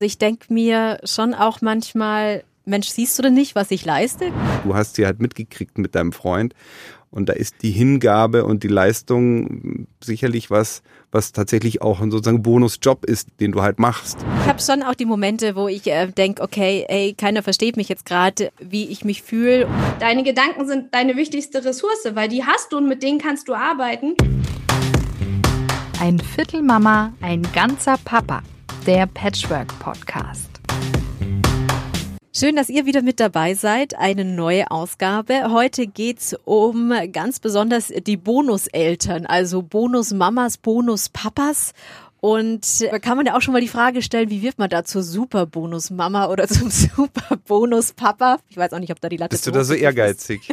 Ich denke mir schon auch manchmal, Mensch, siehst du denn nicht, was ich leiste? Du hast sie halt mitgekriegt mit deinem Freund und da ist die Hingabe und die Leistung sicherlich was, was tatsächlich auch ein sozusagen Bonusjob ist, den du halt machst. Ich habe schon auch die Momente, wo ich äh, denke, okay, ey, keiner versteht mich jetzt gerade, wie ich mich fühle. Deine Gedanken sind deine wichtigste Ressource, weil die hast du und mit denen kannst du arbeiten. Ein Viertel Mama, ein ganzer Papa. Der Patchwork Podcast. Schön, dass ihr wieder mit dabei seid. Eine neue Ausgabe. Heute geht's um ganz besonders die Bonuseltern, also Bonusmamas, Bonuspapas. Und da kann man ja auch schon mal die Frage stellen, wie wird man da zur Super Bonusmama oder zum Super Bonuspapa? Ich weiß auch nicht, ob da die Latte Bist du da so ehrgeizig?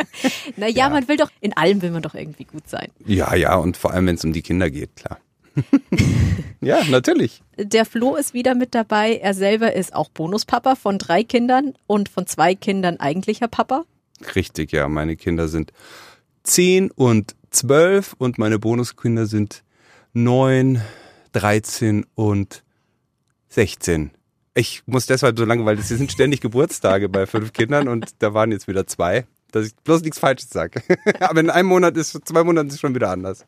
naja, ja. man will doch, in allem will man doch irgendwie gut sein. Ja, ja, und vor allem, wenn es um die Kinder geht, klar. ja, natürlich. Der Flo ist wieder mit dabei. Er selber ist auch Bonuspapa von drei Kindern und von zwei Kindern eigentlicher Papa. Richtig, ja. Meine Kinder sind zehn und zwölf und meine Bonuskinder sind neun, dreizehn und sechzehn. Ich muss deshalb so lange, weil es sind ständig Geburtstage bei fünf Kindern und da waren jetzt wieder zwei, dass ich bloß nichts Falsches sage. Aber in einem Monat ist, zwei Monaten ist schon wieder anders.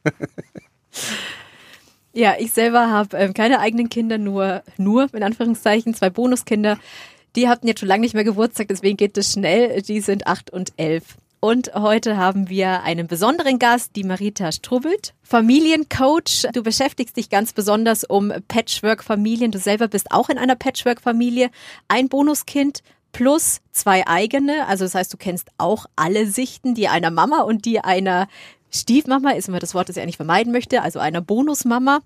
Ja, ich selber habe ähm, keine eigenen Kinder, nur, nur in Anführungszeichen, zwei Bonuskinder. Die hatten jetzt schon lange nicht mehr Geburtstag, deswegen geht es schnell. Die sind acht und elf. Und heute haben wir einen besonderen Gast, die Marita Strubbelt, Familiencoach. Du beschäftigst dich ganz besonders um Patchwork-Familien. Du selber bist auch in einer Patchwork-Familie. Ein Bonuskind plus zwei eigene. Also das heißt, du kennst auch alle Sichten, die einer Mama und die einer Stiefmama ist immer das Wort, das ich eigentlich vermeiden möchte, also einer Bonusmama.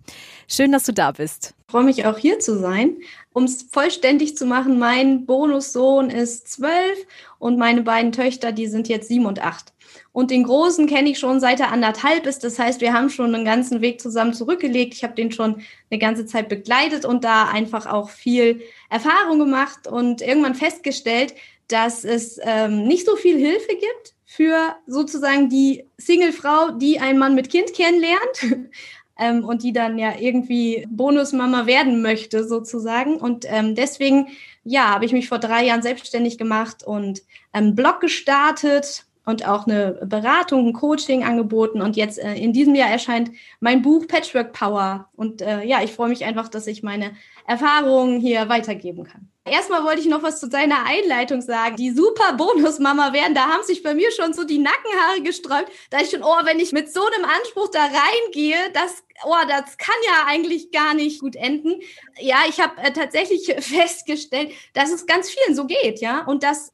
Schön, dass du da bist. Ich freue mich auch hier zu sein. Um es vollständig zu machen, mein Bonussohn ist zwölf und meine beiden Töchter, die sind jetzt sieben und acht. Und den Großen kenne ich schon seit er anderthalb ist. Das heißt, wir haben schon einen ganzen Weg zusammen zurückgelegt. Ich habe den schon eine ganze Zeit begleitet und da einfach auch viel Erfahrung gemacht und irgendwann festgestellt, dass es ähm, nicht so viel Hilfe gibt für sozusagen die Singlefrau, die einen Mann mit Kind kennenlernt ähm, und die dann ja irgendwie Bonusmama werden möchte sozusagen. Und ähm, deswegen, ja, habe ich mich vor drei Jahren selbstständig gemacht und einen Blog gestartet und auch eine Beratung, ein Coaching angeboten. Und jetzt äh, in diesem Jahr erscheint mein Buch Patchwork Power. Und äh, ja, ich freue mich einfach, dass ich meine Erfahrungen hier weitergeben kann. Erstmal wollte ich noch was zu deiner Einleitung sagen. Die super Bonusmama werden, da haben sich bei mir schon so die Nackenhaare gesträubt. Da ich schon, oh, wenn ich mit so einem Anspruch da reingehe, das, oh, das kann ja eigentlich gar nicht gut enden. Ja, ich habe äh, tatsächlich festgestellt, dass es ganz vielen so geht, ja, und dass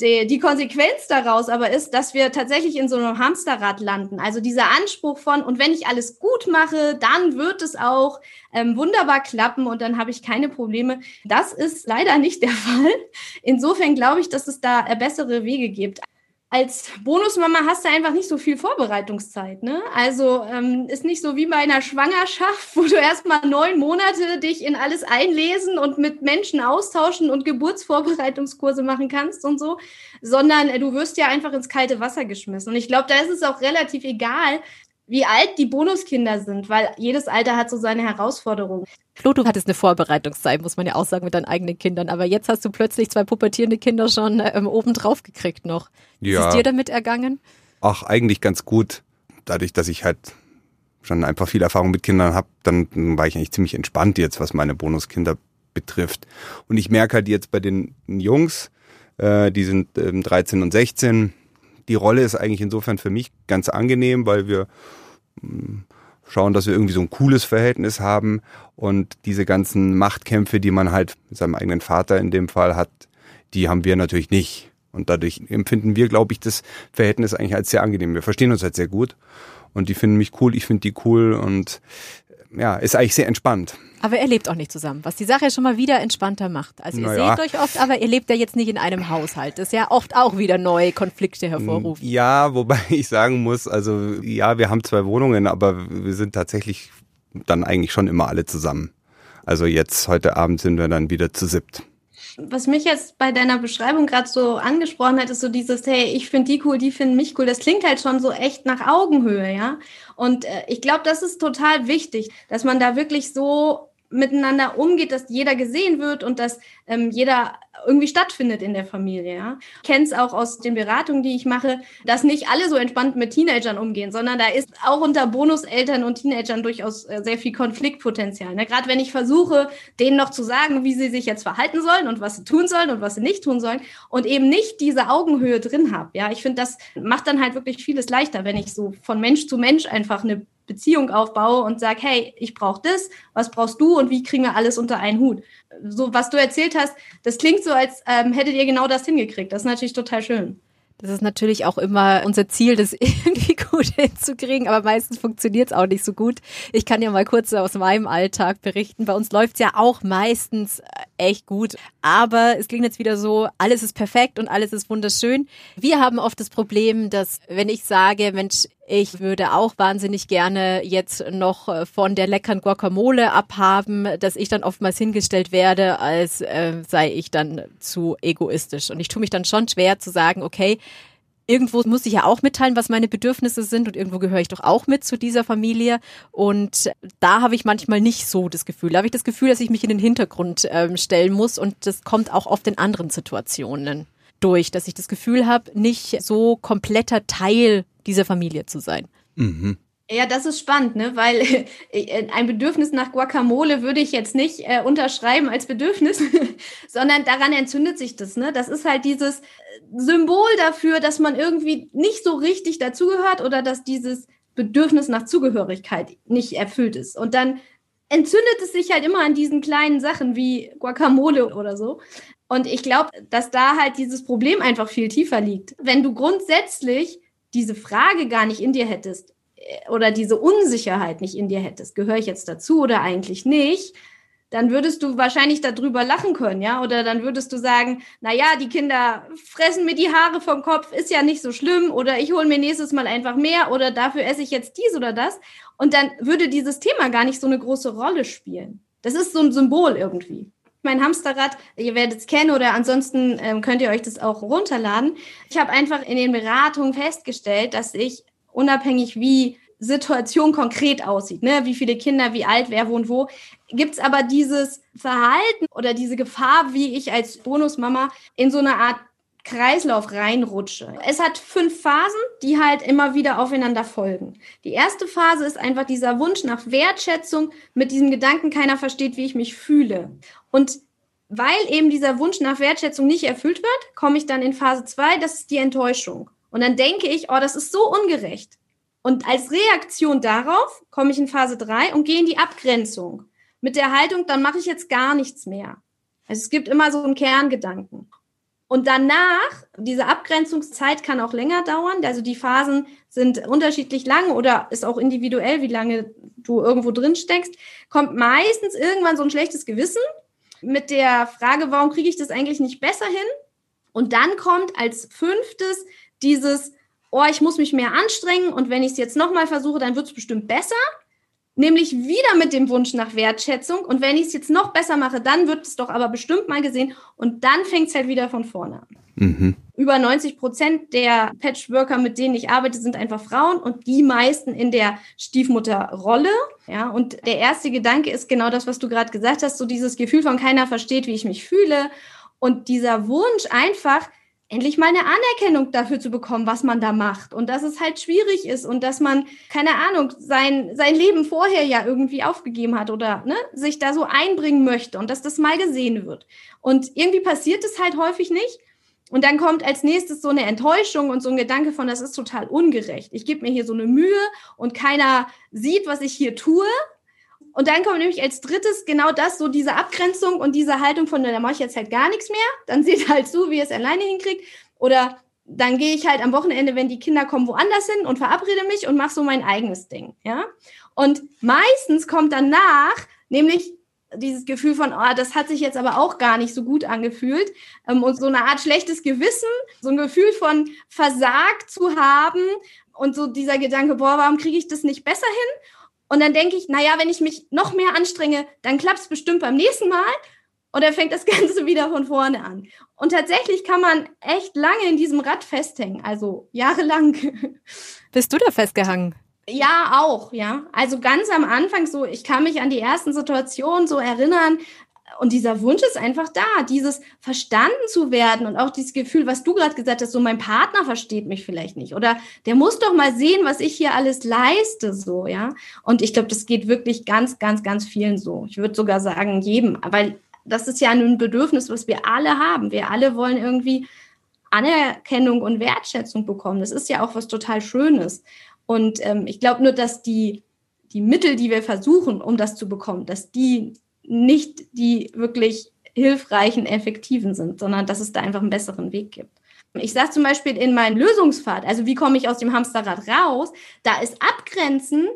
die, die Konsequenz daraus aber ist, dass wir tatsächlich in so einem Hamsterrad landen. Also dieser Anspruch von, und wenn ich alles gut mache, dann wird es auch ähm, wunderbar klappen und dann habe ich keine Probleme. Das ist leider nicht der Fall. Insofern glaube ich, dass es da bessere Wege gibt als Bonusmama hast du einfach nicht so viel Vorbereitungszeit. Ne? Also ähm, ist nicht so wie bei einer Schwangerschaft, wo du erstmal neun Monate dich in alles einlesen und mit Menschen austauschen und Geburtsvorbereitungskurse machen kannst und so, sondern äh, du wirst ja einfach ins kalte Wasser geschmissen. Und ich glaube, da ist es auch relativ egal, wie alt die Bonuskinder sind, weil jedes Alter hat so seine Herausforderungen. Flo, du hattest eine Vorbereitungszeit, muss man ja auch sagen, mit deinen eigenen Kindern. Aber jetzt hast du plötzlich zwei pubertierende Kinder schon ähm, oben drauf gekriegt noch. Wie ja. ist dir damit ergangen? Ach, eigentlich ganz gut. Dadurch, dass ich halt schon einfach viel Erfahrung mit Kindern habe, dann war ich eigentlich ziemlich entspannt jetzt, was meine Bonuskinder betrifft. Und ich merke halt jetzt bei den Jungs, äh, die sind ähm, 13 und 16, die Rolle ist eigentlich insofern für mich ganz angenehm, weil wir hm, schauen, dass wir irgendwie so ein cooles Verhältnis haben und diese ganzen Machtkämpfe, die man halt mit seinem eigenen Vater in dem Fall hat, die haben wir natürlich nicht. Und dadurch empfinden wir, glaube ich, das Verhältnis eigentlich als sehr angenehm. Wir verstehen uns halt sehr gut und die finden mich cool, ich finde die cool und ja, ist eigentlich sehr entspannt. Aber ihr lebt auch nicht zusammen, was die Sache schon mal wieder entspannter macht. Also ihr naja. seht euch oft, aber ihr lebt ja jetzt nicht in einem Haushalt. Das ja oft auch wieder neue Konflikte hervorruft. Ja, wobei ich sagen muss, also ja, wir haben zwei Wohnungen, aber wir sind tatsächlich dann eigentlich schon immer alle zusammen. Also jetzt heute Abend sind wir dann wieder zu siebt was mich jetzt bei deiner Beschreibung gerade so angesprochen hat, ist so dieses, hey, ich finde die cool, die finden mich cool. Das klingt halt schon so echt nach Augenhöhe, ja. Und äh, ich glaube, das ist total wichtig, dass man da wirklich so miteinander umgeht, dass jeder gesehen wird und dass ähm, jeder irgendwie stattfindet in der Familie. Ja? Ich kenne es auch aus den Beratungen, die ich mache, dass nicht alle so entspannt mit Teenagern umgehen, sondern da ist auch unter Bonuseltern und Teenagern durchaus äh, sehr viel Konfliktpotenzial. Ne? Gerade wenn ich versuche, denen noch zu sagen, wie sie sich jetzt verhalten sollen und was sie tun sollen und was sie nicht tun sollen und eben nicht diese Augenhöhe drin habe. Ja, ich finde, das macht dann halt wirklich vieles leichter, wenn ich so von Mensch zu Mensch einfach eine Beziehung aufbaue und sage, hey, ich brauche das, was brauchst du und wie kriegen wir alles unter einen Hut? So, was du erzählt hast, das klingt so, als ähm, hättet ihr genau das hingekriegt. Das ist natürlich total schön. Das ist natürlich auch immer unser Ziel, das irgendwie gut hinzukriegen, aber meistens funktioniert es auch nicht so gut. Ich kann ja mal kurz aus meinem Alltag berichten. Bei uns läuft es ja auch meistens äh, echt gut, aber es klingt jetzt wieder so, alles ist perfekt und alles ist wunderschön. Wir haben oft das Problem, dass wenn ich sage, Mensch, ich würde auch wahnsinnig gerne jetzt noch äh, von der leckeren Guacamole abhaben, dass ich dann oftmals hingestellt werde, als äh, sei ich dann zu egoistisch. Und ich tue mich dann schon schwer zu sagen, okay, irgendwo muss ich ja auch mitteilen, was meine Bedürfnisse sind und irgendwo gehöre ich doch auch mit zu dieser Familie. Und da habe ich manchmal nicht so das Gefühl. Da habe ich das Gefühl, dass ich mich in den Hintergrund ähm, stellen muss und das kommt auch oft in anderen Situationen durch, dass ich das Gefühl habe, nicht so kompletter Teil dieser Familie zu sein. Mhm. Ja, das ist spannend, ne? weil äh, ein Bedürfnis nach Guacamole würde ich jetzt nicht äh, unterschreiben als Bedürfnis, sondern daran entzündet sich das. Ne? Das ist halt dieses äh, Symbol dafür, dass man irgendwie nicht so richtig dazugehört oder dass dieses Bedürfnis nach Zugehörigkeit nicht erfüllt ist. Und dann entzündet es sich halt immer an diesen kleinen Sachen wie Guacamole oder so. Und ich glaube, dass da halt dieses Problem einfach viel tiefer liegt. Wenn du grundsätzlich diese Frage gar nicht in dir hättest äh, oder diese Unsicherheit nicht in dir hättest, gehöre ich jetzt dazu oder eigentlich nicht, dann würdest du wahrscheinlich darüber lachen können, ja? Oder dann würdest du sagen, na ja, die Kinder fressen mir die Haare vom Kopf, ist ja nicht so schlimm. Oder ich hole mir nächstes Mal einfach mehr oder dafür esse ich jetzt dies oder das. Und dann würde dieses Thema gar nicht so eine große Rolle spielen. Das ist so ein Symbol irgendwie mein Hamsterrad. Ihr werdet es kennen oder ansonsten ähm, könnt ihr euch das auch runterladen. Ich habe einfach in den Beratungen festgestellt, dass ich unabhängig wie Situation konkret aussieht, ne? wie viele Kinder, wie alt, wer wohnt wo, gibt es aber dieses Verhalten oder diese Gefahr, wie ich als Bonusmama in so eine Art Kreislauf reinrutsche. Es hat fünf Phasen, die halt immer wieder aufeinander folgen. Die erste Phase ist einfach dieser Wunsch nach Wertschätzung mit diesem Gedanken, keiner versteht, wie ich mich fühle. Und weil eben dieser Wunsch nach Wertschätzung nicht erfüllt wird, komme ich dann in Phase zwei. das ist die Enttäuschung. Und dann denke ich, oh, das ist so ungerecht. Und als Reaktion darauf komme ich in Phase drei und gehe in die Abgrenzung. Mit der Haltung, dann mache ich jetzt gar nichts mehr. Also es gibt immer so einen Kerngedanken. Und danach, diese Abgrenzungszeit kann auch länger dauern. Also die Phasen sind unterschiedlich lang oder ist auch individuell, wie lange du irgendwo drin steckst. Kommt meistens irgendwann so ein schlechtes Gewissen mit der Frage, warum kriege ich das eigentlich nicht besser hin? Und dann kommt als fünftes dieses, oh, ich muss mich mehr anstrengen und wenn ich es jetzt nochmal versuche, dann wird es bestimmt besser nämlich wieder mit dem Wunsch nach Wertschätzung. Und wenn ich es jetzt noch besser mache, dann wird es doch aber bestimmt mal gesehen. Und dann fängt es halt wieder von vorne an. Mhm. Über 90 Prozent der Patchworker, mit denen ich arbeite, sind einfach Frauen und die meisten in der Stiefmutterrolle. Ja, und der erste Gedanke ist genau das, was du gerade gesagt hast, so dieses Gefühl von keiner versteht, wie ich mich fühle. Und dieser Wunsch einfach, endlich mal eine Anerkennung dafür zu bekommen, was man da macht und dass es halt schwierig ist und dass man keine Ahnung sein sein Leben vorher ja irgendwie aufgegeben hat oder ne, sich da so einbringen möchte und dass das mal gesehen wird. Und irgendwie passiert es halt häufig nicht. Und dann kommt als nächstes so eine Enttäuschung und so ein Gedanke von das ist total ungerecht. Ich gebe mir hier so eine Mühe und keiner sieht was ich hier tue und dann kommt nämlich als drittes genau das, so diese Abgrenzung und diese Haltung von, da mache ich jetzt halt gar nichts mehr. Dann seht halt zu, wie ihr es alleine hinkriegt. Oder dann gehe ich halt am Wochenende, wenn die Kinder kommen, woanders hin und verabrede mich und mache so mein eigenes Ding. Ja. Und meistens kommt danach nämlich dieses Gefühl von, oh, das hat sich jetzt aber auch gar nicht so gut angefühlt. Ähm, und so eine Art schlechtes Gewissen, so ein Gefühl von versagt zu haben und so dieser Gedanke, boah, warum kriege ich das nicht besser hin? Und dann denke ich, naja, wenn ich mich noch mehr anstrenge, dann klappt es bestimmt beim nächsten Mal. Und dann fängt das Ganze wieder von vorne an. Und tatsächlich kann man echt lange in diesem Rad festhängen, also jahrelang. Bist du da festgehangen? Ja, auch, ja. Also ganz am Anfang so, ich kann mich an die ersten Situationen so erinnern, und dieser Wunsch ist einfach da, dieses verstanden zu werden und auch dieses Gefühl, was du gerade gesagt hast, so mein Partner versteht mich vielleicht nicht oder der muss doch mal sehen, was ich hier alles leiste, so, ja. Und ich glaube, das geht wirklich ganz, ganz, ganz vielen so. Ich würde sogar sagen, jedem, weil das ist ja ein Bedürfnis, was wir alle haben. Wir alle wollen irgendwie Anerkennung und Wertschätzung bekommen. Das ist ja auch was total Schönes. Und ähm, ich glaube nur, dass die, die Mittel, die wir versuchen, um das zu bekommen, dass die nicht die wirklich hilfreichen, effektiven sind, sondern dass es da einfach einen besseren Weg gibt. Ich sage zum Beispiel in meinem Lösungspfad, also wie komme ich aus dem Hamsterrad raus, da ist Abgrenzen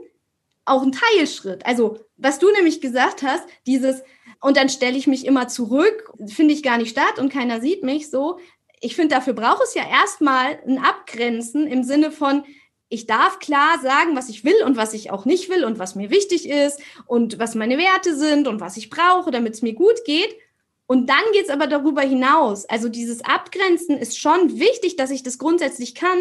auch ein Teilschritt. Also was du nämlich gesagt hast, dieses, und dann stelle ich mich immer zurück, finde ich gar nicht statt und keiner sieht mich so. Ich finde, dafür braucht es ja erstmal ein Abgrenzen im Sinne von, ich darf klar sagen, was ich will und was ich auch nicht will und was mir wichtig ist und was meine Werte sind und was ich brauche, damit es mir gut geht. Und dann geht es aber darüber hinaus. Also dieses Abgrenzen ist schon wichtig, dass ich das grundsätzlich kann,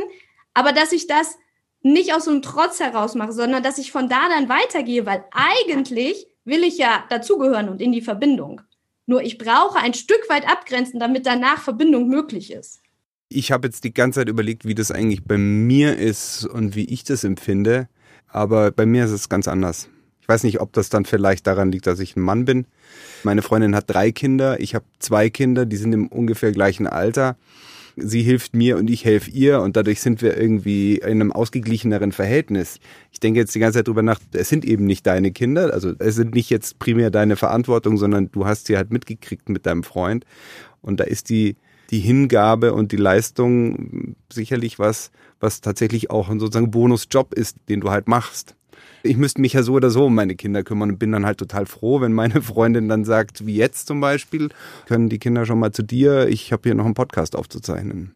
aber dass ich das nicht aus so einem Trotz heraus mache, sondern dass ich von da dann weitergehe, weil eigentlich will ich ja dazugehören und in die Verbindung. Nur ich brauche ein Stück weit abgrenzen, damit danach Verbindung möglich ist. Ich habe jetzt die ganze Zeit überlegt, wie das eigentlich bei mir ist und wie ich das empfinde. Aber bei mir ist es ganz anders. Ich weiß nicht, ob das dann vielleicht daran liegt, dass ich ein Mann bin. Meine Freundin hat drei Kinder, ich habe zwei Kinder, die sind im ungefähr gleichen Alter. Sie hilft mir und ich helfe ihr und dadurch sind wir irgendwie in einem ausgeglicheneren Verhältnis. Ich denke jetzt die ganze Zeit drüber nach, es sind eben nicht deine Kinder, also es sind nicht jetzt primär deine Verantwortung, sondern du hast sie halt mitgekriegt mit deinem Freund und da ist die die Hingabe und die Leistung sicherlich was, was tatsächlich auch ein sozusagen Bonusjob ist, den du halt machst. Ich müsste mich ja so oder so um meine Kinder kümmern und bin dann halt total froh, wenn meine Freundin dann sagt, wie jetzt zum Beispiel, können die Kinder schon mal zu dir, ich habe hier noch einen Podcast aufzuzeichnen.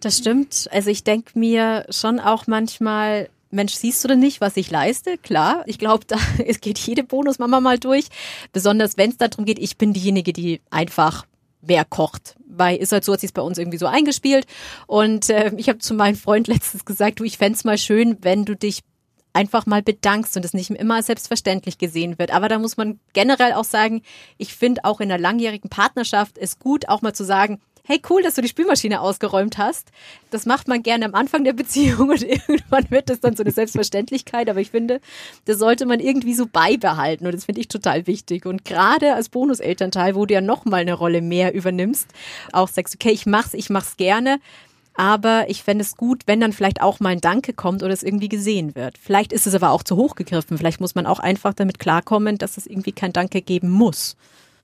Das stimmt. Also ich denke mir schon auch manchmal, Mensch, siehst du denn nicht, was ich leiste? Klar, ich glaube, da es geht jede Bonusmama mal durch. Besonders wenn es darum geht, ich bin diejenige, die einfach wer kocht. Weil ist halt so, hat sich bei uns irgendwie so eingespielt. Und äh, ich habe zu meinem Freund letztens gesagt, du, ich fände mal schön, wenn du dich einfach mal bedankst und es nicht immer selbstverständlich gesehen wird. Aber da muss man generell auch sagen, ich finde auch in einer langjährigen Partnerschaft es gut, auch mal zu sagen, hey cool, dass du die Spülmaschine ausgeräumt hast. Das macht man gerne am Anfang der Beziehung und irgendwann wird das dann so eine Selbstverständlichkeit. Aber ich finde, das sollte man irgendwie so beibehalten und das finde ich total wichtig. Und gerade als Bonuselternteil, wo du ja nochmal eine Rolle mehr übernimmst, auch sagst, okay, ich mach's, ich mach's gerne. Aber ich fände es gut, wenn dann vielleicht auch mal ein Danke kommt oder es irgendwie gesehen wird. Vielleicht ist es aber auch zu hoch gegriffen. Vielleicht muss man auch einfach damit klarkommen, dass es irgendwie kein Danke geben muss.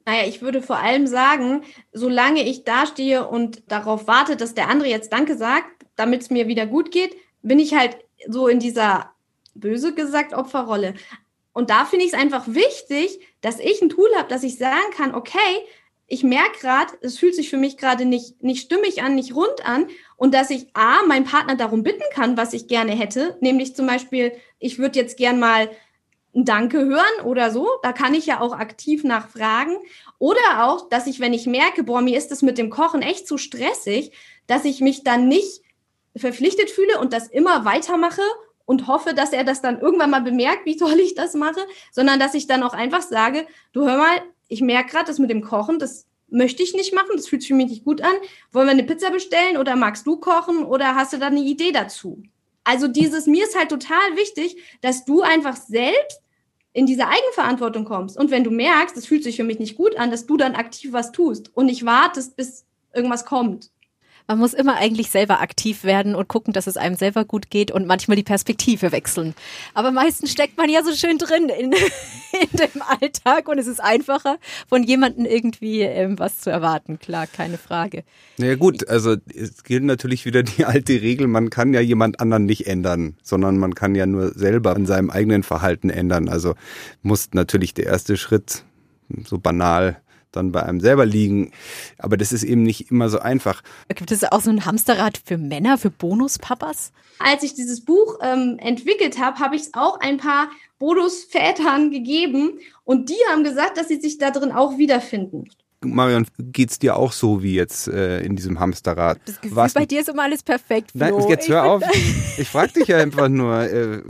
Naja, ich würde vor allem sagen, solange ich dastehe und darauf warte, dass der andere jetzt Danke sagt, damit es mir wieder gut geht, bin ich halt so in dieser böse gesagt Opferrolle. Und da finde ich es einfach wichtig, dass ich ein Tool habe, dass ich sagen kann, okay, ich merke gerade, es fühlt sich für mich gerade nicht, nicht stimmig an, nicht rund an und dass ich A, meinen Partner darum bitten kann, was ich gerne hätte, nämlich zum Beispiel, ich würde jetzt gern mal ein Danke hören oder so. Da kann ich ja auch aktiv nachfragen. Oder auch, dass ich, wenn ich merke, boah, mir ist das mit dem Kochen echt zu stressig, dass ich mich dann nicht verpflichtet fühle und das immer weitermache und hoffe, dass er das dann irgendwann mal bemerkt, wie toll ich das mache, sondern dass ich dann auch einfach sage, du hör mal, ich merke gerade, das mit dem Kochen, das möchte ich nicht machen, das fühlt sich für mich nicht gut an. Wollen wir eine Pizza bestellen oder magst du kochen oder hast du da eine Idee dazu? Also dieses, mir ist halt total wichtig, dass du einfach selbst in diese Eigenverantwortung kommst und wenn du merkst, das fühlt sich für mich nicht gut an, dass du dann aktiv was tust und nicht wartest, bis irgendwas kommt. Man muss immer eigentlich selber aktiv werden und gucken, dass es einem selber gut geht und manchmal die Perspektive wechseln. Aber meistens steckt man ja so schön drin in, in dem Alltag und es ist einfacher, von jemandem irgendwie ähm, was zu erwarten. Klar, keine Frage. Naja gut, also es gilt natürlich wieder die alte Regel, man kann ja jemand anderen nicht ändern, sondern man kann ja nur selber an seinem eigenen Verhalten ändern. Also muss natürlich der erste Schritt so banal dann bei einem selber liegen. Aber das ist eben nicht immer so einfach. Gibt es auch so ein Hamsterrad für Männer, für Bonuspapas? Als ich dieses Buch ähm, entwickelt habe, habe ich es auch ein paar Bonusvätern gegeben und die haben gesagt, dass sie sich da drin auch wiederfinden. Marion, geht's dir auch so wie jetzt äh, in diesem Hamsterrad? Das Gefühl, Was, bei dir ist immer alles perfekt. Flo. Nein, jetzt hör auf. Ich frage dich ja einfach nur. Äh,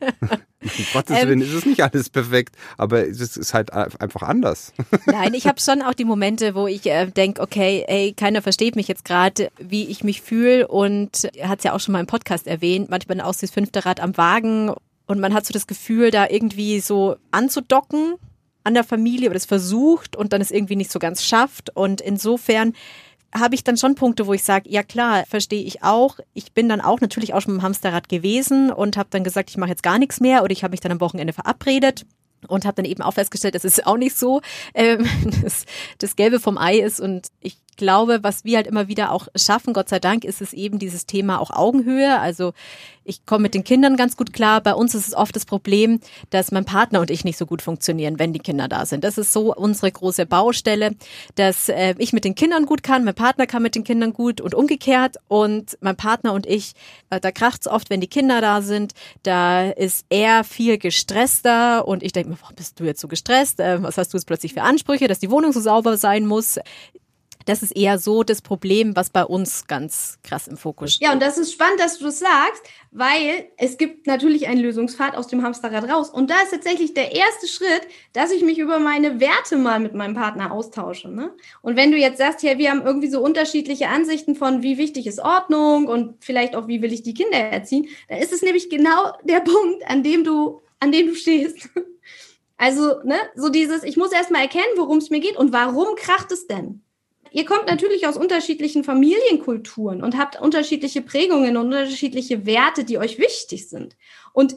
Um Gottes Willen ist es nicht alles perfekt, aber es ist halt einfach anders. Nein, ich habe schon auch die Momente, wo ich äh, denke, okay, ey, keiner versteht mich jetzt gerade, wie ich mich fühle und hat es ja auch schon mal im Podcast erwähnt, manchmal auch das fünfte Rad am Wagen und man hat so das Gefühl, da irgendwie so anzudocken an der Familie oder es versucht und dann es irgendwie nicht so ganz schafft und insofern habe ich dann schon Punkte, wo ich sage, ja klar, verstehe ich auch. Ich bin dann auch natürlich auch schon im Hamsterrad gewesen und habe dann gesagt, ich mache jetzt gar nichts mehr oder ich habe mich dann am Wochenende verabredet und habe dann eben auch festgestellt, dass es auch nicht so ähm, das, das Gelbe vom Ei ist und ich glaube, was wir halt immer wieder auch schaffen, Gott sei Dank, ist es eben dieses Thema auch Augenhöhe. Also ich komme mit den Kindern ganz gut klar. Bei uns ist es oft das Problem, dass mein Partner und ich nicht so gut funktionieren, wenn die Kinder da sind. Das ist so unsere große Baustelle, dass äh, ich mit den Kindern gut kann, mein Partner kann mit den Kindern gut und umgekehrt. Und mein Partner und ich, äh, da kracht's oft, wenn die Kinder da sind. Da ist er viel gestresster und ich denke mir, warum bist du jetzt so gestresst? Äh, was hast du jetzt plötzlich für Ansprüche, dass die Wohnung so sauber sein muss? Das ist eher so das Problem, was bei uns ganz krass im Fokus steht. Ja, und das ist spannend, dass du das sagst, weil es gibt natürlich einen Lösungspfad aus dem Hamsterrad raus. Und da ist tatsächlich der erste Schritt, dass ich mich über meine Werte mal mit meinem Partner austausche. Ne? Und wenn du jetzt sagst, ja, wir haben irgendwie so unterschiedliche Ansichten von, wie wichtig ist Ordnung und vielleicht auch, wie will ich die Kinder erziehen, dann ist es nämlich genau der Punkt, an dem du, an dem du stehst. Also, ne, so dieses, ich muss erstmal erkennen, worum es mir geht und warum kracht es denn? Ihr kommt natürlich aus unterschiedlichen Familienkulturen und habt unterschiedliche Prägungen und unterschiedliche Werte, die euch wichtig sind. Und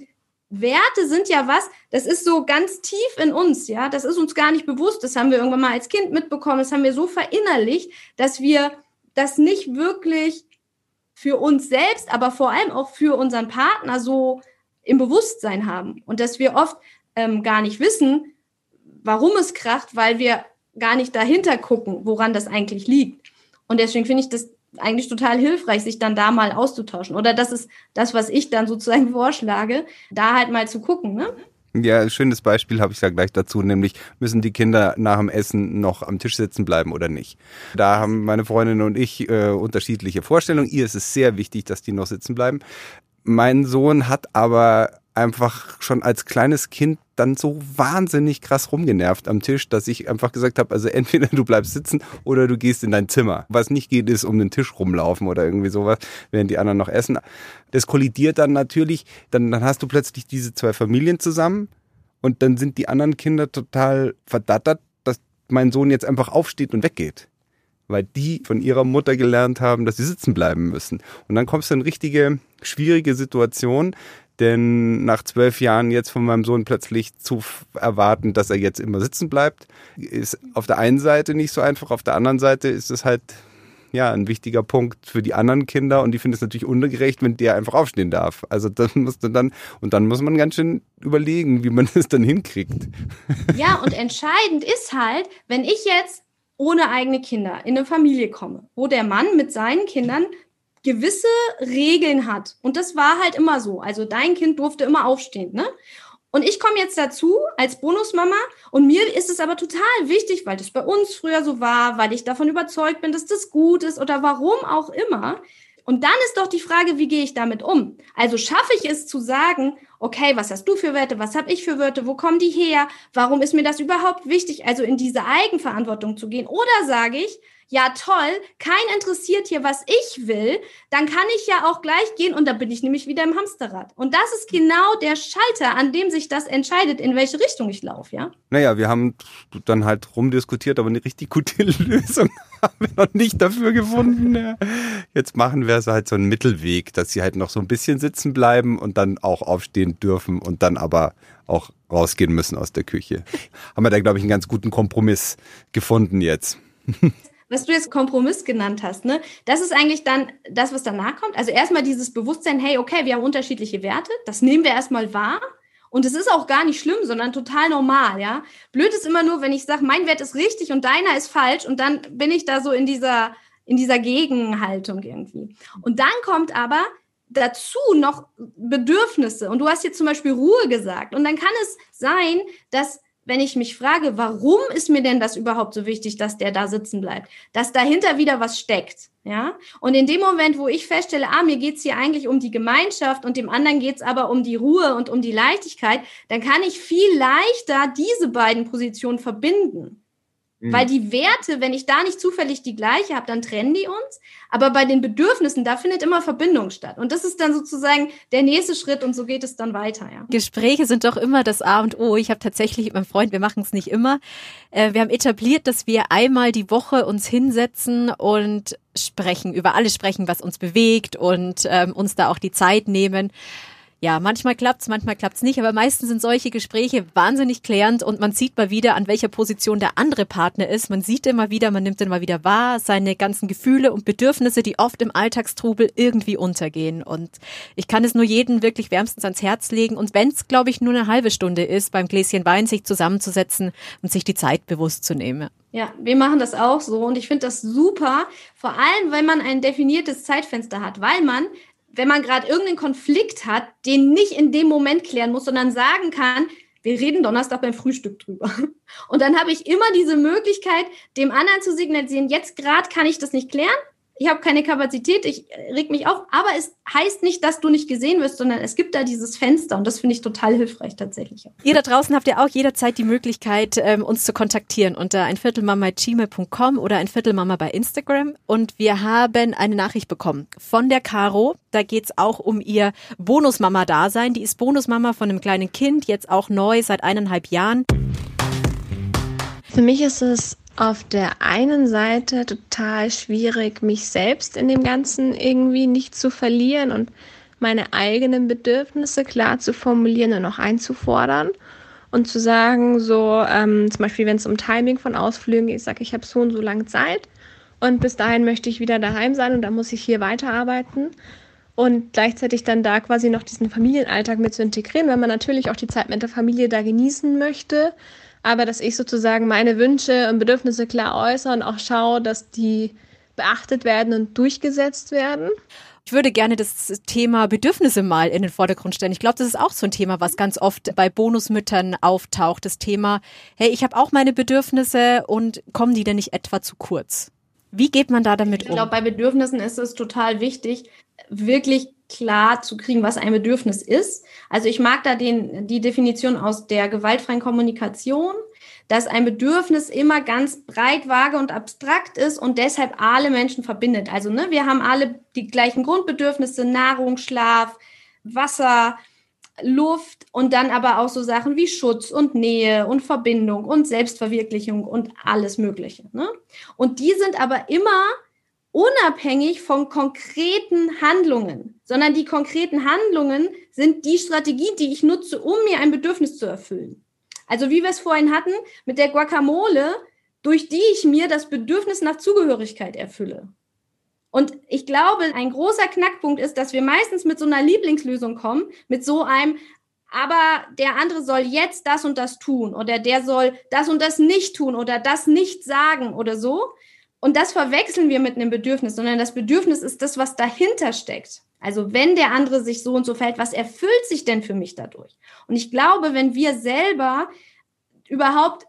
Werte sind ja was, das ist so ganz tief in uns, ja. Das ist uns gar nicht bewusst. Das haben wir irgendwann mal als Kind mitbekommen. Das haben wir so verinnerlicht, dass wir das nicht wirklich für uns selbst, aber vor allem auch für unseren Partner so im Bewusstsein haben. Und dass wir oft ähm, gar nicht wissen, warum es kracht, weil wir gar nicht dahinter gucken, woran das eigentlich liegt. Und deswegen finde ich das eigentlich total hilfreich, sich dann da mal auszutauschen. Oder das ist das, was ich dann sozusagen vorschlage, da halt mal zu gucken. Ne? Ja, ein schönes Beispiel habe ich da gleich dazu, nämlich müssen die Kinder nach dem Essen noch am Tisch sitzen bleiben oder nicht. Da haben meine Freundin und ich äh, unterschiedliche Vorstellungen. Ihr ist es sehr wichtig, dass die noch sitzen bleiben. Mein Sohn hat aber einfach schon als kleines Kind dann so wahnsinnig krass rumgenervt am Tisch, dass ich einfach gesagt habe, also entweder du bleibst sitzen oder du gehst in dein Zimmer. Was nicht geht, ist um den Tisch rumlaufen oder irgendwie sowas, während die anderen noch essen. Das kollidiert dann natürlich, dann, dann hast du plötzlich diese zwei Familien zusammen und dann sind die anderen Kinder total verdattert, dass mein Sohn jetzt einfach aufsteht und weggeht weil die von ihrer Mutter gelernt haben, dass sie sitzen bleiben müssen. Und dann kommst du in richtige schwierige Situation, denn nach zwölf Jahren jetzt von meinem Sohn plötzlich zu erwarten, dass er jetzt immer sitzen bleibt, ist auf der einen Seite nicht so einfach, auf der anderen Seite ist es halt ja, ein wichtiger Punkt für die anderen Kinder und die finden es natürlich ungerecht, wenn der einfach aufstehen darf. Also das musst du dann, und dann muss man ganz schön überlegen, wie man es dann hinkriegt. Ja, und entscheidend ist halt, wenn ich jetzt ohne eigene Kinder in eine Familie komme, wo der Mann mit seinen Kindern gewisse Regeln hat. Und das war halt immer so. Also dein Kind durfte immer aufstehen, ne? Und ich komme jetzt dazu als Bonusmama und mir ist es aber total wichtig, weil das bei uns früher so war, weil ich davon überzeugt bin, dass das gut ist oder warum auch immer. Und dann ist doch die Frage, wie gehe ich damit um? Also schaffe ich es zu sagen, okay, was hast du für Werte, was habe ich für Werte, wo kommen die her, warum ist mir das überhaupt wichtig, also in diese Eigenverantwortung zu gehen? Oder sage ich, ja toll, kein interessiert hier, was ich will, dann kann ich ja auch gleich gehen und da bin ich nämlich wieder im Hamsterrad. Und das ist genau der Schalter, an dem sich das entscheidet, in welche Richtung ich laufe, ja? Naja, wir haben dann halt rumdiskutiert, aber eine richtig gute Lösung haben wir noch nicht dafür gefunden. Jetzt machen wir so halt so einen Mittelweg, dass sie halt noch so ein bisschen sitzen bleiben und dann auch aufstehen dürfen und dann aber auch rausgehen müssen aus der Küche. Haben wir da, glaube ich, einen ganz guten Kompromiss gefunden jetzt. was du jetzt Kompromiss genannt hast, ne, das ist eigentlich dann das, was danach kommt. Also erstmal dieses Bewusstsein, hey, okay, wir haben unterschiedliche Werte, das nehmen wir erstmal wahr. Und es ist auch gar nicht schlimm, sondern total normal, ja. Blöd ist immer nur, wenn ich sage, mein Wert ist richtig und deiner ist falsch und dann bin ich da so in dieser, in dieser Gegenhaltung irgendwie. Und dann kommt aber dazu noch Bedürfnisse. Und du hast jetzt zum Beispiel Ruhe gesagt. Und dann kann es sein, dass wenn ich mich frage, warum ist mir denn das überhaupt so wichtig, dass der da sitzen bleibt, dass dahinter wieder was steckt. Ja, und in dem Moment, wo ich feststelle, ah, mir geht's hier eigentlich um die Gemeinschaft und dem anderen geht's aber um die Ruhe und um die Leichtigkeit, dann kann ich viel leichter diese beiden Positionen verbinden. Mhm. Weil die Werte, wenn ich da nicht zufällig die gleiche habe, dann trennen die uns. Aber bei den Bedürfnissen, da findet immer Verbindung statt. Und das ist dann sozusagen der nächste Schritt und so geht es dann weiter. Ja. Gespräche sind doch immer das A und O. Ich habe tatsächlich mit meinem Freund, wir machen es nicht immer, äh, wir haben etabliert, dass wir einmal die Woche uns hinsetzen und sprechen, über alles sprechen, was uns bewegt und ähm, uns da auch die Zeit nehmen ja, manchmal klappt's, manchmal klappt's nicht, aber meistens sind solche Gespräche wahnsinnig klärend und man sieht mal wieder, an welcher Position der andere Partner ist. Man sieht immer wieder, man nimmt immer wieder wahr, seine ganzen Gefühle und Bedürfnisse, die oft im Alltagstrubel irgendwie untergehen. Und ich kann es nur jedem wirklich wärmstens ans Herz legen. Und wenn's, glaube ich, nur eine halbe Stunde ist, beim Gläschen Wein sich zusammenzusetzen und sich die Zeit bewusst zu nehmen. Ja, wir machen das auch so und ich finde das super, vor allem, wenn man ein definiertes Zeitfenster hat, weil man wenn man gerade irgendeinen Konflikt hat, den nicht in dem Moment klären muss, sondern sagen kann, wir reden Donnerstag beim Frühstück drüber. Und dann habe ich immer diese Möglichkeit, dem anderen zu signalisieren, jetzt gerade kann ich das nicht klären, ich habe keine Kapazität, ich äh, reg mich auf, aber es heißt nicht, dass du nicht gesehen wirst, sondern es gibt da dieses Fenster und das finde ich total hilfreich tatsächlich. Ihr da draußen habt ja auch jederzeit die Möglichkeit, ähm, uns zu kontaktieren unter einviertelmama.gmail.com oder einviertelmama bei Instagram und wir haben eine Nachricht bekommen von der Caro, da geht's auch um ihr Bonusmama-Dasein, die ist Bonusmama von einem kleinen Kind, jetzt auch neu seit eineinhalb Jahren. Für mich ist es auf der einen Seite total schwierig, mich selbst in dem Ganzen irgendwie nicht zu verlieren und meine eigenen Bedürfnisse klar zu formulieren und auch einzufordern und zu sagen, so ähm, zum Beispiel, wenn es um Timing von Ausflügen geht, ich sage, ich habe so und so lange Zeit und bis dahin möchte ich wieder daheim sein und dann muss ich hier weiterarbeiten. Und gleichzeitig dann da quasi noch diesen Familienalltag mit zu integrieren, weil man natürlich auch die Zeit mit der Familie da genießen möchte, aber dass ich sozusagen meine Wünsche und Bedürfnisse klar äußere und auch schaue, dass die beachtet werden und durchgesetzt werden. Ich würde gerne das Thema Bedürfnisse mal in den Vordergrund stellen. Ich glaube, das ist auch so ein Thema, was ganz oft bei Bonusmüttern auftaucht. Das Thema, hey, ich habe auch meine Bedürfnisse und kommen die denn nicht etwa zu kurz? Wie geht man da damit um? Ich glaube, bei Bedürfnissen ist es total wichtig, wirklich klar zu kriegen, was ein Bedürfnis ist. Also ich mag da den, die Definition aus der gewaltfreien Kommunikation, dass ein Bedürfnis immer ganz breit, vage und abstrakt ist und deshalb alle Menschen verbindet. Also ne, wir haben alle die gleichen Grundbedürfnisse, Nahrung, Schlaf, Wasser, Luft und dann aber auch so Sachen wie Schutz und Nähe und Verbindung und Selbstverwirklichung und alles Mögliche. Ne? Und die sind aber immer unabhängig von konkreten Handlungen, sondern die konkreten Handlungen sind die Strategien, die ich nutze, um mir ein Bedürfnis zu erfüllen. Also wie wir es vorhin hatten mit der Guacamole, durch die ich mir das Bedürfnis nach Zugehörigkeit erfülle. Und ich glaube, ein großer Knackpunkt ist, dass wir meistens mit so einer Lieblingslösung kommen, mit so einem, aber der andere soll jetzt das und das tun oder der soll das und das nicht tun oder das nicht sagen oder so. Und das verwechseln wir mit einem Bedürfnis, sondern das Bedürfnis ist das, was dahinter steckt. Also wenn der andere sich so und so verhält, was erfüllt sich denn für mich dadurch? Und ich glaube, wenn wir selber überhaupt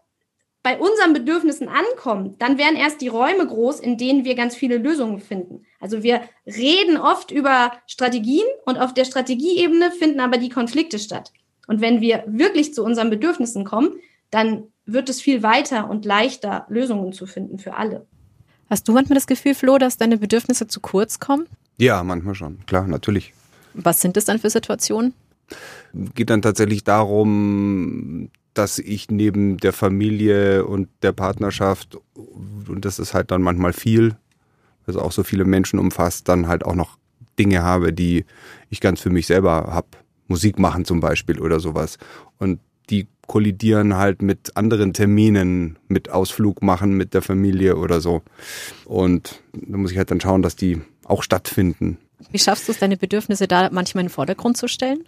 bei unseren Bedürfnissen ankommen, dann werden erst die Räume groß, in denen wir ganz viele Lösungen finden. Also wir reden oft über Strategien und auf der Strategieebene finden aber die Konflikte statt. Und wenn wir wirklich zu unseren Bedürfnissen kommen, dann wird es viel weiter und leichter, Lösungen zu finden für alle. Hast du manchmal das Gefühl, Flo, dass deine Bedürfnisse zu kurz kommen? Ja, manchmal schon, klar, natürlich. Was sind das dann für Situationen? Geht dann tatsächlich darum, dass ich neben der Familie und der Partnerschaft, und das ist halt dann manchmal viel, also auch so viele Menschen umfasst, dann halt auch noch Dinge habe, die ich ganz für mich selber habe. Musik machen zum Beispiel oder sowas. Und die kollidieren halt mit anderen Terminen, mit Ausflug machen mit der Familie oder so. Und da muss ich halt dann schauen, dass die auch stattfinden. Wie schaffst du es, deine Bedürfnisse da manchmal in den Vordergrund zu stellen?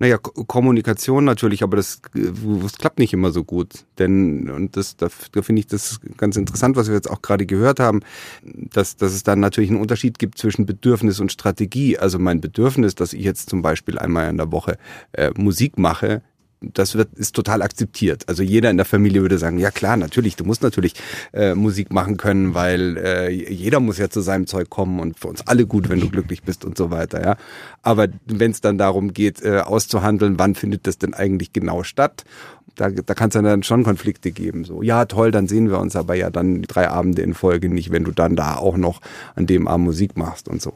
Naja, Kommunikation natürlich, aber das, das klappt nicht immer so gut. Denn, und das, da, da finde ich das ganz interessant, was wir jetzt auch gerade gehört haben, dass, dass es dann natürlich einen Unterschied gibt zwischen Bedürfnis und Strategie. Also mein Bedürfnis, dass ich jetzt zum Beispiel einmal in der Woche äh, Musik mache, das wird, ist total akzeptiert. Also jeder in der Familie würde sagen, ja klar, natürlich, du musst natürlich äh, Musik machen können, weil äh, jeder muss ja zu seinem Zeug kommen und für uns alle gut, wenn du glücklich bist und so weiter, ja. Aber wenn es dann darum geht, äh, auszuhandeln, wann findet das denn eigentlich genau statt? Da, da kann es dann schon Konflikte geben. So, ja, toll, dann sehen wir uns aber ja dann drei Abende in Folge nicht, wenn du dann da auch noch an dem Abend Musik machst und so.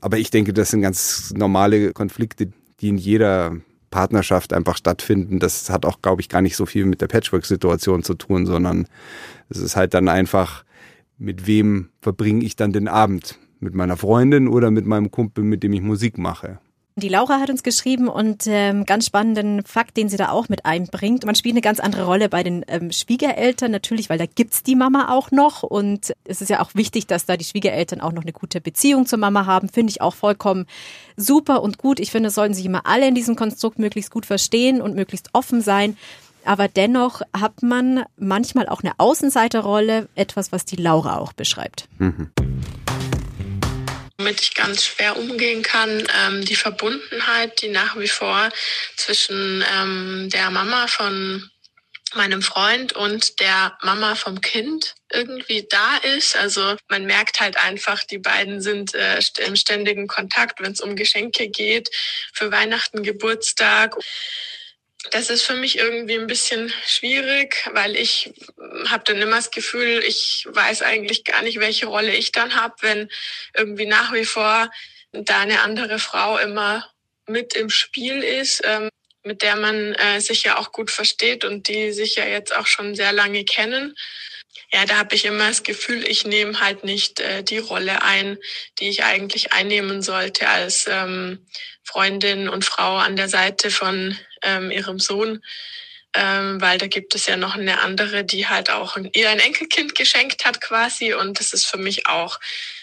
Aber ich denke, das sind ganz normale Konflikte, die in jeder Partnerschaft einfach stattfinden. Das hat auch, glaube ich, gar nicht so viel mit der Patchwork-Situation zu tun, sondern es ist halt dann einfach, mit wem verbringe ich dann den Abend? Mit meiner Freundin oder mit meinem Kumpel, mit dem ich Musik mache? Die Laura hat uns geschrieben und ähm, ganz spannenden Fakt, den sie da auch mit einbringt. Man spielt eine ganz andere Rolle bei den ähm, Schwiegereltern natürlich, weil da gibt's die Mama auch noch und es ist ja auch wichtig, dass da die Schwiegereltern auch noch eine gute Beziehung zur Mama haben. Finde ich auch vollkommen super und gut. Ich finde, sollten sich immer alle in diesem Konstrukt möglichst gut verstehen und möglichst offen sein. Aber dennoch hat man manchmal auch eine Außenseiterrolle, etwas, was die Laura auch beschreibt. Mhm womit ich ganz schwer umgehen kann, ähm, die Verbundenheit, die nach wie vor zwischen ähm, der Mama von meinem Freund und der Mama vom Kind irgendwie da ist. Also man merkt halt einfach, die beiden sind äh, im ständigen Kontakt, wenn es um Geschenke geht, für Weihnachten, Geburtstag das ist für mich irgendwie ein bisschen schwierig, weil ich habe dann immer das Gefühl, ich weiß eigentlich gar nicht, welche Rolle ich dann habe, wenn irgendwie nach wie vor da eine andere Frau immer mit im Spiel ist, ähm, mit der man äh, sich ja auch gut versteht und die sich ja jetzt auch schon sehr lange kennen. Ja, da habe ich immer das Gefühl, ich nehme halt nicht äh, die Rolle ein, die ich eigentlich einnehmen sollte als ähm, Freundin und Frau an der Seite von ähm, ihrem Sohn, ähm, weil da gibt es ja noch eine andere, die halt auch ihr ein Enkelkind geschenkt hat quasi und das ist für mich auch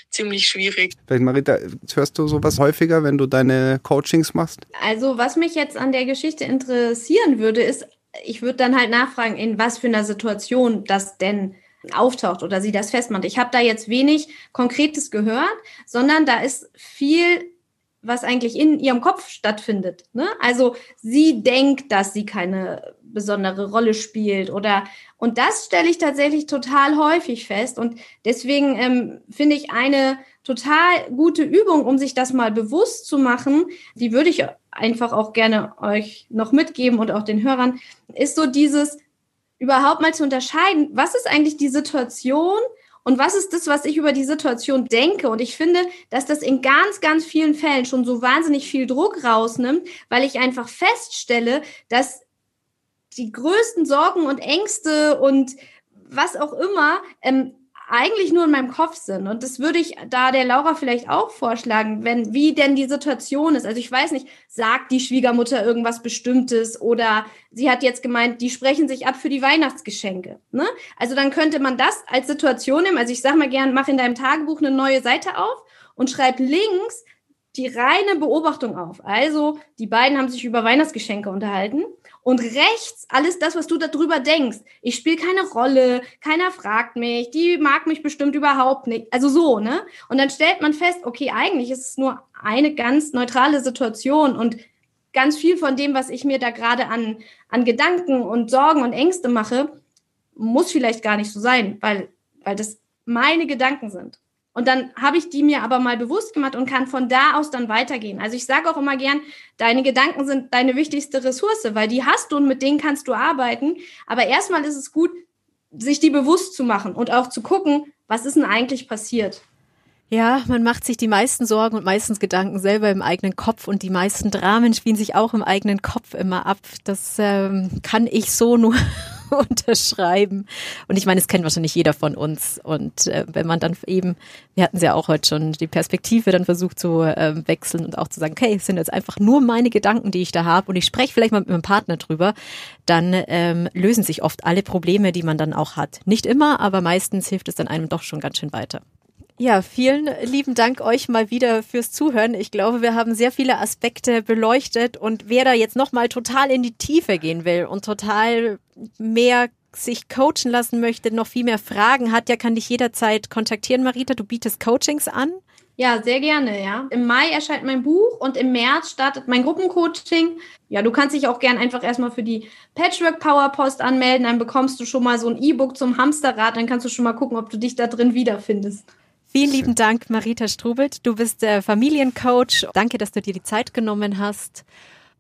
ziemlich schwierig. Vielleicht Marita, hörst du sowas häufiger, wenn du deine Coachings machst? Also was mich jetzt an der Geschichte interessieren würde, ist, ich würde dann halt nachfragen, in was für einer Situation das denn auftaucht oder sie das festmacht. Ich habe da jetzt wenig Konkretes gehört, sondern da ist viel was eigentlich in ihrem Kopf stattfindet. Ne? Also sie denkt, dass sie keine besondere Rolle spielt oder und das stelle ich tatsächlich total häufig fest und deswegen ähm, finde ich eine total gute Übung, um sich das mal bewusst zu machen, die würde ich einfach auch gerne euch noch mitgeben und auch den Hörern, ist so dieses überhaupt mal zu unterscheiden, was ist eigentlich die Situation, und was ist das, was ich über die Situation denke? Und ich finde, dass das in ganz, ganz vielen Fällen schon so wahnsinnig viel Druck rausnimmt, weil ich einfach feststelle, dass die größten Sorgen und Ängste und was auch immer ähm, eigentlich nur in meinem Kopf sind. Und das würde ich da der Laura vielleicht auch vorschlagen, wenn, wie denn die Situation ist. Also ich weiß nicht, sagt die Schwiegermutter irgendwas Bestimmtes oder sie hat jetzt gemeint, die sprechen sich ab für die Weihnachtsgeschenke. Ne? Also dann könnte man das als Situation nehmen. Also ich sag mal gern, mach in deinem Tagebuch eine neue Seite auf und schreib links die reine Beobachtung auf. Also die beiden haben sich über Weihnachtsgeschenke unterhalten und rechts alles das, was du darüber denkst. Ich spiele keine Rolle, keiner fragt mich, die mag mich bestimmt überhaupt nicht. Also so, ne? Und dann stellt man fest, okay, eigentlich ist es nur eine ganz neutrale Situation und ganz viel von dem, was ich mir da gerade an, an Gedanken und Sorgen und Ängste mache, muss vielleicht gar nicht so sein, weil, weil das meine Gedanken sind. Und dann habe ich die mir aber mal bewusst gemacht und kann von da aus dann weitergehen. Also ich sage auch immer gern, deine Gedanken sind deine wichtigste Ressource, weil die hast du und mit denen kannst du arbeiten. Aber erstmal ist es gut, sich die bewusst zu machen und auch zu gucken, was ist denn eigentlich passiert. Ja, man macht sich die meisten Sorgen und meistens Gedanken selber im eigenen Kopf und die meisten Dramen spielen sich auch im eigenen Kopf immer ab. Das ähm, kann ich so nur unterschreiben. Und ich meine, es kennt wahrscheinlich jeder von uns. Und äh, wenn man dann eben, wir hatten es ja auch heute schon, die Perspektive dann versucht zu äh, wechseln und auch zu sagen, okay, es sind jetzt einfach nur meine Gedanken, die ich da habe und ich spreche vielleicht mal mit meinem Partner drüber, dann ähm, lösen sich oft alle Probleme, die man dann auch hat. Nicht immer, aber meistens hilft es dann einem doch schon ganz schön weiter. Ja, vielen lieben Dank euch mal wieder fürs Zuhören. Ich glaube, wir haben sehr viele Aspekte beleuchtet und wer da jetzt nochmal total in die Tiefe gehen will und total mehr sich coachen lassen möchte, noch viel mehr Fragen hat, der kann dich jederzeit kontaktieren, Marita. Du bietest Coachings an. Ja, sehr gerne, ja. Im Mai erscheint mein Buch und im März startet mein Gruppencoaching. Ja, du kannst dich auch gern einfach erstmal für die Patchwork Power Post anmelden, dann bekommst du schon mal so ein E-Book zum Hamsterrad, dann kannst du schon mal gucken, ob du dich da drin wiederfindest. Vielen lieben Dank, Marita Strubelt. Du bist der Familiencoach. Danke, dass du dir die Zeit genommen hast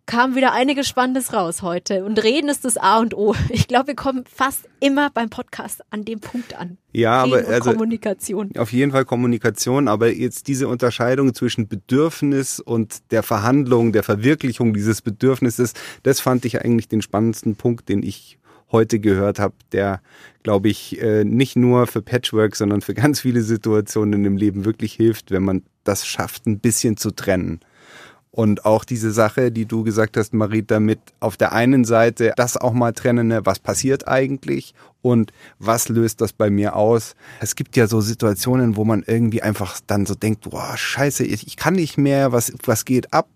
kam wieder einiges Spannendes raus heute. Und reden ist das A und O. Ich glaube, wir kommen fast immer beim Podcast an dem Punkt an. Ja, reden aber also Kommunikation. Auf jeden Fall Kommunikation, aber jetzt diese Unterscheidung zwischen Bedürfnis und der Verhandlung, der Verwirklichung dieses Bedürfnisses, das fand ich eigentlich den spannendsten Punkt, den ich heute gehört habe, der, glaube ich, äh, nicht nur für Patchwork, sondern für ganz viele Situationen im Leben wirklich hilft, wenn man das schafft, ein bisschen zu trennen. Und auch diese Sache, die du gesagt hast, Marita, mit auf der einen Seite das auch mal trennen, ne, was passiert eigentlich und was löst das bei mir aus. Es gibt ja so Situationen, wo man irgendwie einfach dann so denkt, boah, scheiße, ich kann nicht mehr, was, was geht ab?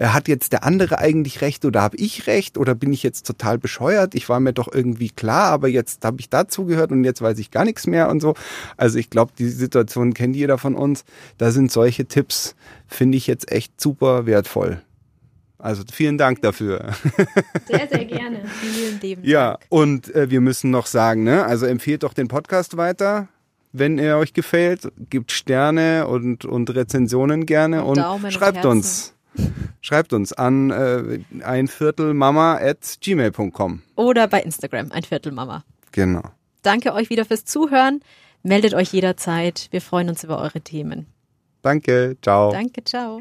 Hat jetzt der andere eigentlich recht oder habe ich recht oder bin ich jetzt total bescheuert? Ich war mir doch irgendwie klar, aber jetzt habe ich dazugehört und jetzt weiß ich gar nichts mehr und so. Also ich glaube, die Situation kennt jeder von uns. Da sind solche Tipps, finde ich jetzt echt super wertvoll. Also vielen Dank dafür. Sehr, sehr gerne. Vielen lieben Ja, Dank. und äh, wir müssen noch sagen, ne, also empfehlt doch den Podcast weiter, wenn er euch gefällt, gibt Sterne und und Rezensionen gerne und Daumen und schreibt Herzen. uns. Schreibt uns an äh, ein Viertel Mama at gmail.com. Oder bei Instagram, ein Viertel Mama. Genau. Danke euch wieder fürs Zuhören. Meldet euch jederzeit. Wir freuen uns über eure Themen. Danke, ciao. Danke, ciao.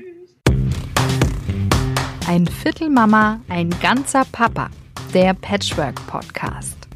Ein Viertel Mama, ein ganzer Papa. Der Patchwork Podcast.